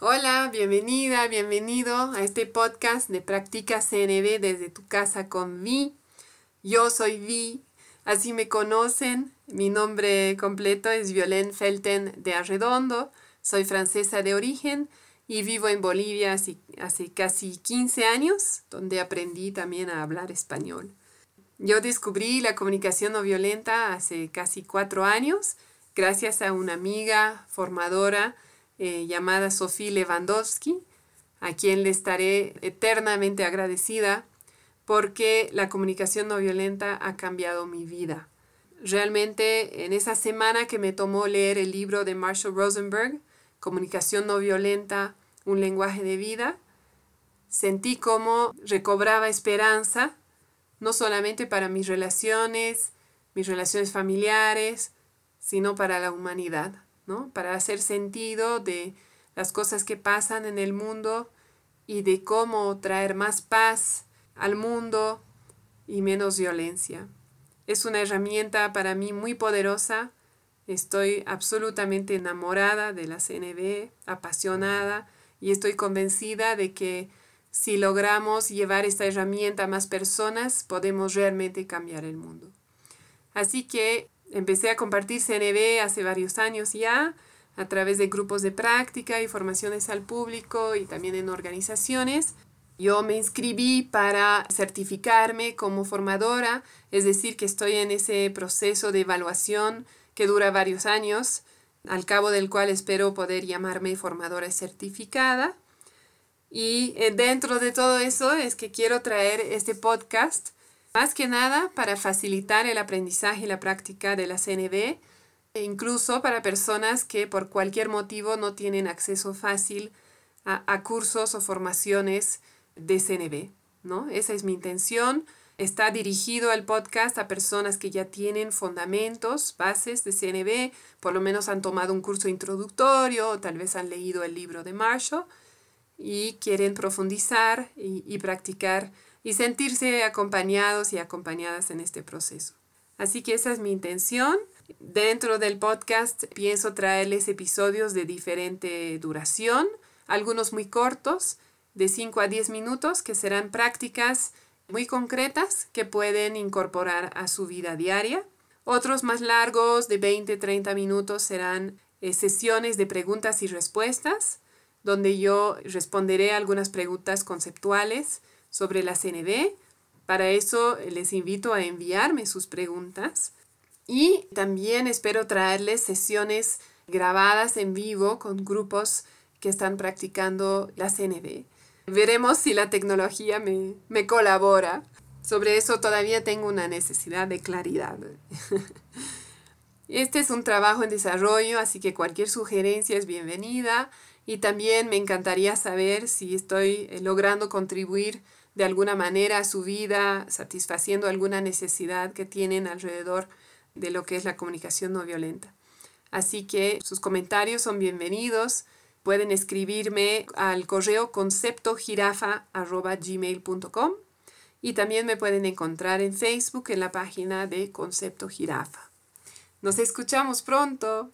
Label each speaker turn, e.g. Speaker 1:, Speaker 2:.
Speaker 1: Hola, bienvenida, bienvenido a este podcast de Practica CNB desde tu casa con Vi. Yo soy Vi, así me conocen. Mi nombre completo es Violaine Felten de Arredondo. Soy francesa de origen y vivo en Bolivia hace, hace casi 15 años, donde aprendí también a hablar español. Yo descubrí la comunicación no violenta hace casi cuatro años gracias a una amiga formadora eh, llamada Sofía Lewandowski, a quien le estaré eternamente agradecida porque la comunicación no violenta ha cambiado mi vida. Realmente en esa semana que me tomó leer el libro de Marshall Rosenberg, Comunicación no violenta, un lenguaje de vida, sentí como recobraba esperanza, no solamente para mis relaciones, mis relaciones familiares, sino para la humanidad. Para hacer sentido de las cosas que pasan en el mundo y de cómo traer más paz al mundo y menos violencia. Es una herramienta para mí muy poderosa. Estoy absolutamente enamorada de la CNB, apasionada y estoy convencida de que si logramos llevar esta herramienta a más personas, podemos realmente cambiar el mundo. Así que Empecé a compartir CNB hace varios años ya, a través de grupos de práctica y formaciones al público y también en organizaciones. Yo me inscribí para certificarme como formadora, es decir, que estoy en ese proceso de evaluación que dura varios años, al cabo del cual espero poder llamarme formadora certificada. Y eh, dentro de todo eso es que quiero traer este podcast más que nada para facilitar el aprendizaje y la práctica de la CNB, e incluso para personas que por cualquier motivo no tienen acceso fácil a, cursos o formaciones de CNB. ¿no? Esa es mi intención. Está dirigido el podcast a personas que ya tienen fundamentos, bases de CNB, por lo menos han tomado un curso introductorio o tal vez han leído el libro de Marshall y quieren profundizar y, y practicar y sentirse acompañados y acompañadas en este proceso. Así que esa es mi intención. Dentro del podcast pienso traerles episodios de diferente duración, algunos muy cortos, de 5 a 10 minutos, que serán prácticas muy concretas que pueden incorporar a su vida diaria. Otros más largos, de 20, 30 minutos, serán eh, sesiones de preguntas y respuestas, donde yo responderé algunas preguntas conceptuales sobre la CNB. Para eso les invito a enviarme sus preguntas y también espero traerles sesiones grabadas en vivo con grupos que están practicando la CNB. Veremos si la tecnología me, me colabora. Sobre eso todavía tengo una necesidad de claridad. Este es un trabajo en desarrollo, así que cualquier sugerencia es bienvenida y también me encantaría saber si estoy eh, logrando contribuir de alguna manera su vida, satisfaciendo alguna necesidad que tienen alrededor de lo que es la comunicación no violenta. Así que sus comentarios son bienvenidos. Pueden escribirme al correo conceptogirafa.gmail.com y también me pueden encontrar en Facebook en la página de Concepto Jirafa. Nos escuchamos pronto.